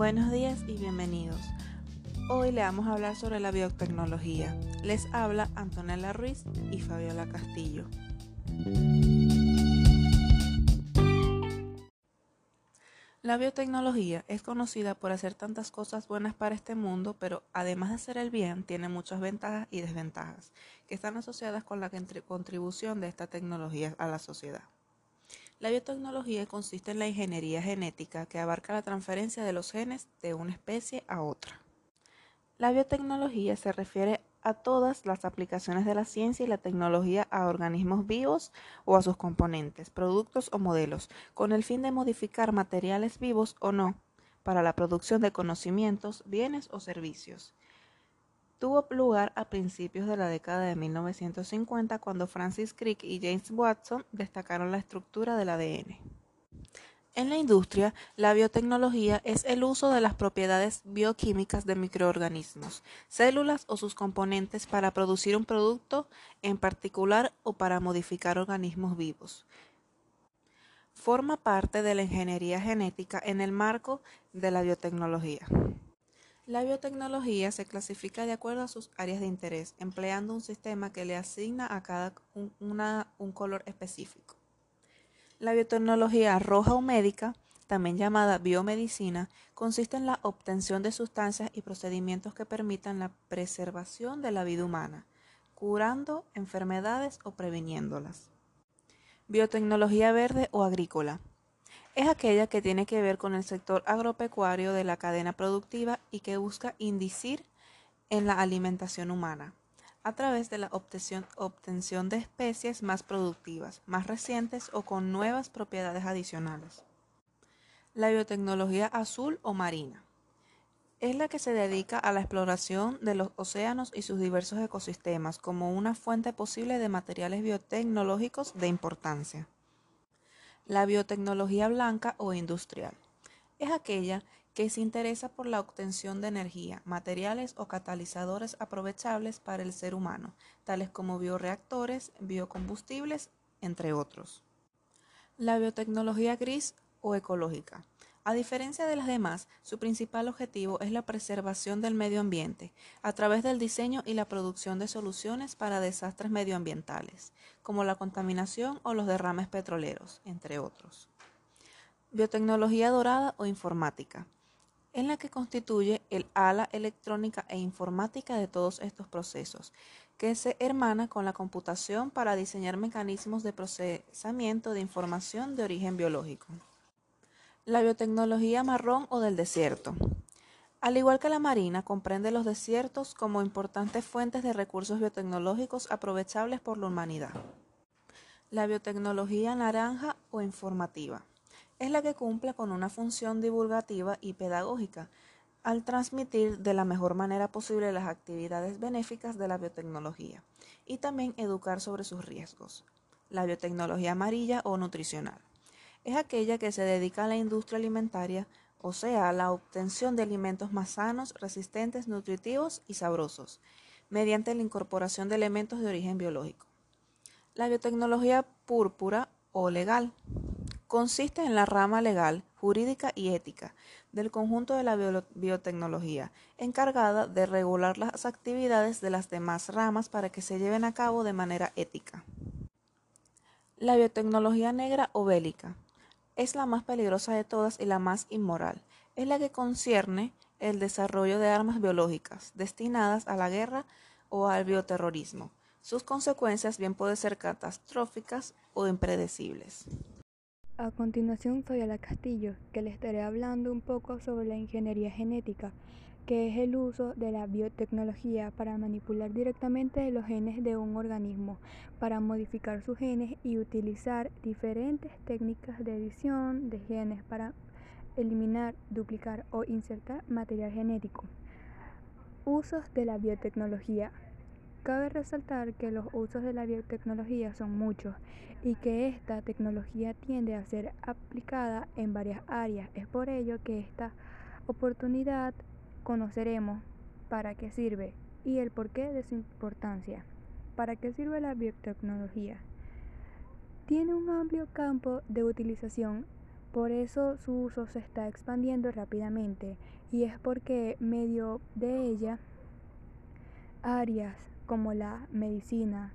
Buenos días y bienvenidos. Hoy le vamos a hablar sobre la biotecnología. Les habla Antonella Ruiz y Fabiola Castillo. La biotecnología es conocida por hacer tantas cosas buenas para este mundo, pero además de hacer el bien, tiene muchas ventajas y desventajas que están asociadas con la contribución de esta tecnología a la sociedad. La biotecnología consiste en la ingeniería genética que abarca la transferencia de los genes de una especie a otra. La biotecnología se refiere a todas las aplicaciones de la ciencia y la tecnología a organismos vivos o a sus componentes, productos o modelos, con el fin de modificar materiales vivos o no, para la producción de conocimientos, bienes o servicios tuvo lugar a principios de la década de 1950 cuando Francis Crick y James Watson destacaron la estructura del ADN. En la industria, la biotecnología es el uso de las propiedades bioquímicas de microorganismos, células o sus componentes para producir un producto en particular o para modificar organismos vivos. Forma parte de la ingeniería genética en el marco de la biotecnología. La biotecnología se clasifica de acuerdo a sus áreas de interés, empleando un sistema que le asigna a cada una un color específico. La biotecnología roja o médica, también llamada biomedicina, consiste en la obtención de sustancias y procedimientos que permitan la preservación de la vida humana, curando enfermedades o previniéndolas. Biotecnología verde o agrícola es aquella que tiene que ver con el sector agropecuario de la cadena productiva y que busca indicir en la alimentación humana a través de la obtención, de especies más productivas, más recientes o con nuevas propiedades adicionales. La biotecnología azul o marina es la que se dedica a la exploración de los océanos y sus diversos ecosistemas como una fuente posible de materiales biotecnológicos de importancia. La biotecnología blanca o industrial es aquella que se interesa por la obtención de energía, materiales o catalizadores aprovechables para el ser humano, tales como bioreactores, biocombustibles, entre otros. La biotecnología gris o ecológica. A diferencia de las demás, su principal objetivo es la preservación del medio ambiente a través del diseño y la producción de soluciones para desastres medioambientales, como la contaminación o los derrames petroleros, entre otros. Biotecnología dorada o informática, en la que constituye el ala electrónica e informática de todos estos procesos, que se hermana con la computación para diseñar mecanismos de procesamiento de información de origen biológico. La biotecnología marrón o del desierto. Al igual que la marina, comprende los desiertos como importantes fuentes de recursos biotecnológicos aprovechables por la humanidad. La biotecnología naranja o informativa es la que cumple con una función divulgativa y pedagógica al transmitir de la mejor manera posible las actividades benéficas de la biotecnología y también educar sobre sus riesgos. La biotecnología amarilla o nutricional es aquella que se dedica a la industria alimentaria, o sea, a la obtención de alimentos más sanos, resistentes, nutritivos y sabrosos, mediante la incorporación de elementos de origen biológico. La biotecnología púrpura o legal consiste en la rama legal, jurídica y ética del conjunto de la biotecnología, encargada de regular las actividades de las demás ramas para que se lleven a cabo de manera ética. La biotecnología negra o bélica es la más peligrosa de todas y la más inmoral. Es la que concierne el desarrollo de armas biológicas destinadas a la guerra o al bioterrorismo. Sus consecuencias bien pueden ser catastróficas o impredecibles. A continuación soy Ala Castillo, que le estaré hablando un poco sobre la ingeniería genética que es el uso de la biotecnología para manipular directamente los genes de un organismo, para modificar sus genes y utilizar diferentes técnicas de edición de genes para eliminar, duplicar o insertar material genético. Usos de la biotecnología. Cabe resaltar que los usos de la biotecnología son muchos y que esta tecnología tiende a ser aplicada en varias áreas. Es por ello que esta oportunidad conoceremos para qué sirve y el porqué de su importancia. ¿Para qué sirve la biotecnología? Tiene un amplio campo de utilización Por eso su uso se está expandiendo rápidamente y es porque medio de ella áreas como la medicina,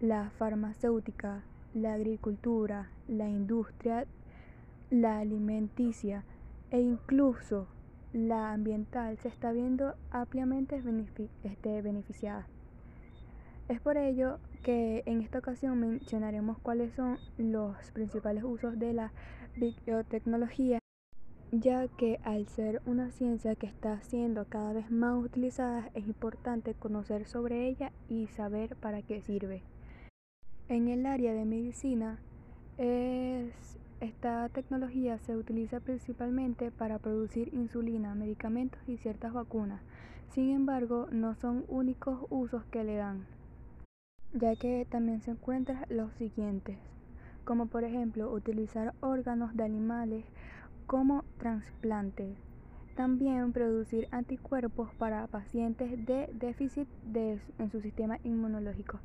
la farmacéutica, la agricultura, la industria, la alimenticia e incluso la ambiental se está viendo ampliamente este, beneficiada. Es por ello que en esta ocasión mencionaremos cuáles son los principales usos de la biotecnología, ya que al ser una ciencia que está siendo cada vez más utilizada es importante conocer sobre ella y saber para qué sirve. En el área de medicina, esta tecnología se utiliza principalmente para producir insulina, medicamentos y ciertas vacunas. Sin embargo, no son únicos usos que le dan ya que también se encuentran los siguientes, como por ejemplo utilizar órganos de animales como trasplantes. También producir anticuerpos para pacientes de déficit en su sistema inmunológico.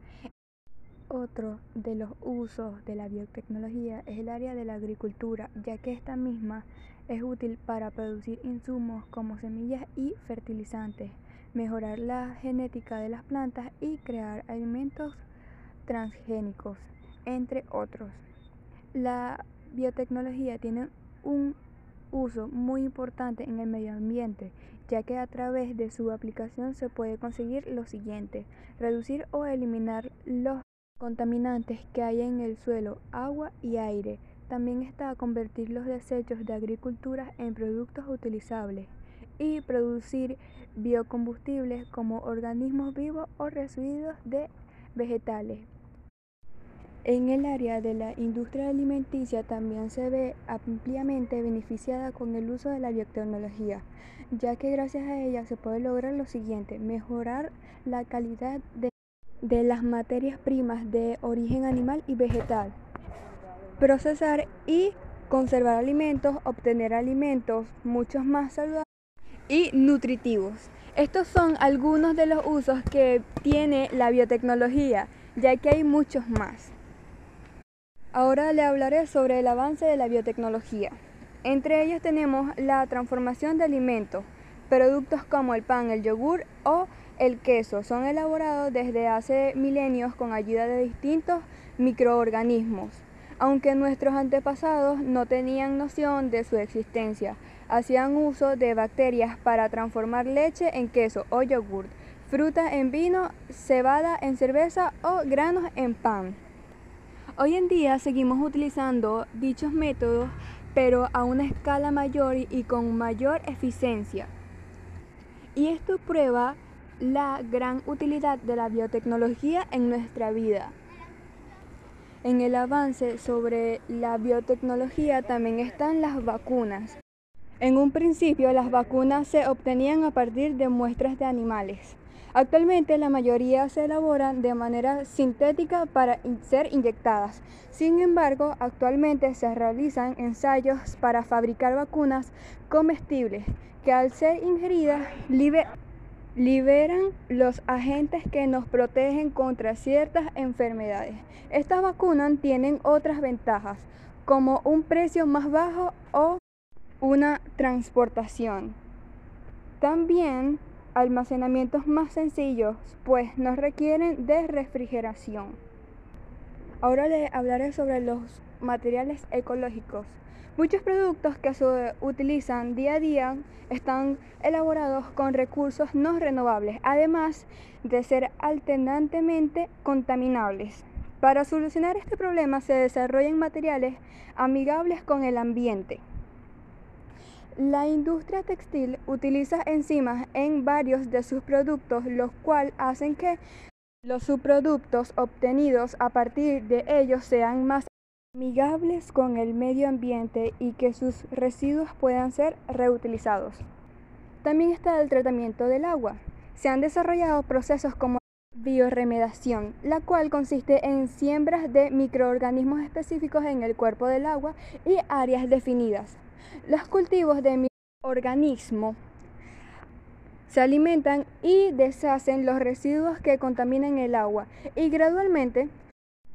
Otro de los usos de la biotecnología es el área de la agricultura, ya que esta misma es útil para producir insumos como semillas y fertilizantes mejorar la genética de las plantas y crear alimentos transgénicos, entre otros. La biotecnología tiene un uso muy importante en el medio ambiente, ya que a través de su aplicación se puede conseguir lo siguiente, reducir o eliminar los contaminantes que hay en el suelo, agua y aire. También está convertir los desechos de agricultura en productos utilizables y producir biocombustibles como organismos vivos o residuos de vegetales. En el área de la industria alimenticia también se ve ampliamente beneficiada con el uso de la biotecnología, ya que gracias a ella se puede lograr lo siguiente, mejorar la calidad de, de las materias primas de origen animal y vegetal, procesar y conservar alimentos, obtener alimentos muchos más saludables y nutritivos. Estos son algunos de los usos que tiene la biotecnología, ya que hay muchos más. Ahora le hablaré sobre el avance de la biotecnología. Entre ellos tenemos la transformación de alimentos. Productos como el pan, el yogur o el queso son elaborados desde hace milenios con ayuda de distintos microorganismos, aunque nuestros antepasados no tenían noción de su existencia hacían uso de bacterias para transformar leche en queso o yogurt, fruta en vino, cebada en cerveza o granos en pan. Hoy en día seguimos utilizando dichos métodos, pero a una escala mayor y con mayor eficiencia. Y esto prueba la gran utilidad de la biotecnología en nuestra vida. En el avance sobre la biotecnología también están las vacunas. En un principio las vacunas se obtenían a partir de muestras de animales. Actualmente la mayoría se elaboran de manera sintética para ser inyectadas. Sin embargo, actualmente se realizan ensayos para fabricar vacunas comestibles que al ser ingeridas liberan los agentes que nos protegen contra ciertas enfermedades. Estas vacunas tienen otras ventajas, como un precio más bajo o una transportación. También almacenamientos más sencillos, pues no requieren de refrigeración. Ahora les hablaré sobre los materiales ecológicos. Muchos productos que se utilizan día a día están elaborados con recursos no renovables, además de ser alternantemente contaminables. Para solucionar este problema se desarrollan materiales amigables con el ambiente. La industria textil utiliza enzimas en varios de sus productos, los cuales hacen que los subproductos obtenidos a partir de ellos sean más amigables con el medio ambiente y que sus residuos puedan ser reutilizados. También está el tratamiento del agua. Se han desarrollado procesos como bioremediación, la cual consiste en siembras de microorganismos específicos en el cuerpo del agua y áreas definidas. Los cultivos de microorganismos se alimentan y deshacen los residuos que contaminan el agua y gradualmente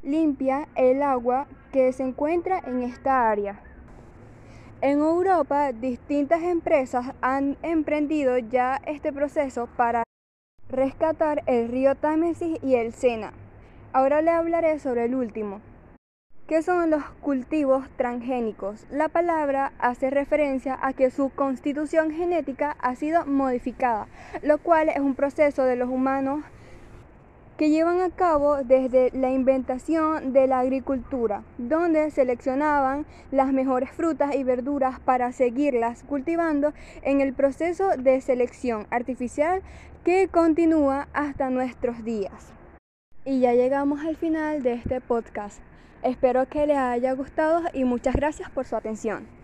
limpia el agua que se encuentra en esta área. En Europa, distintas empresas han emprendido ya este proceso para rescatar el río Támesis y el Sena. Ahora le hablaré sobre el último. ¿Qué son los cultivos transgénicos? La palabra hace referencia a que su constitución genética ha sido modificada, lo cual es un proceso de los humanos que llevan a cabo desde la inventación de la agricultura, donde seleccionaban las mejores frutas y verduras para seguirlas cultivando en el proceso de selección artificial que continúa hasta nuestros días. Y ya llegamos al final de este podcast. Espero que les haya gustado y muchas gracias por su atención.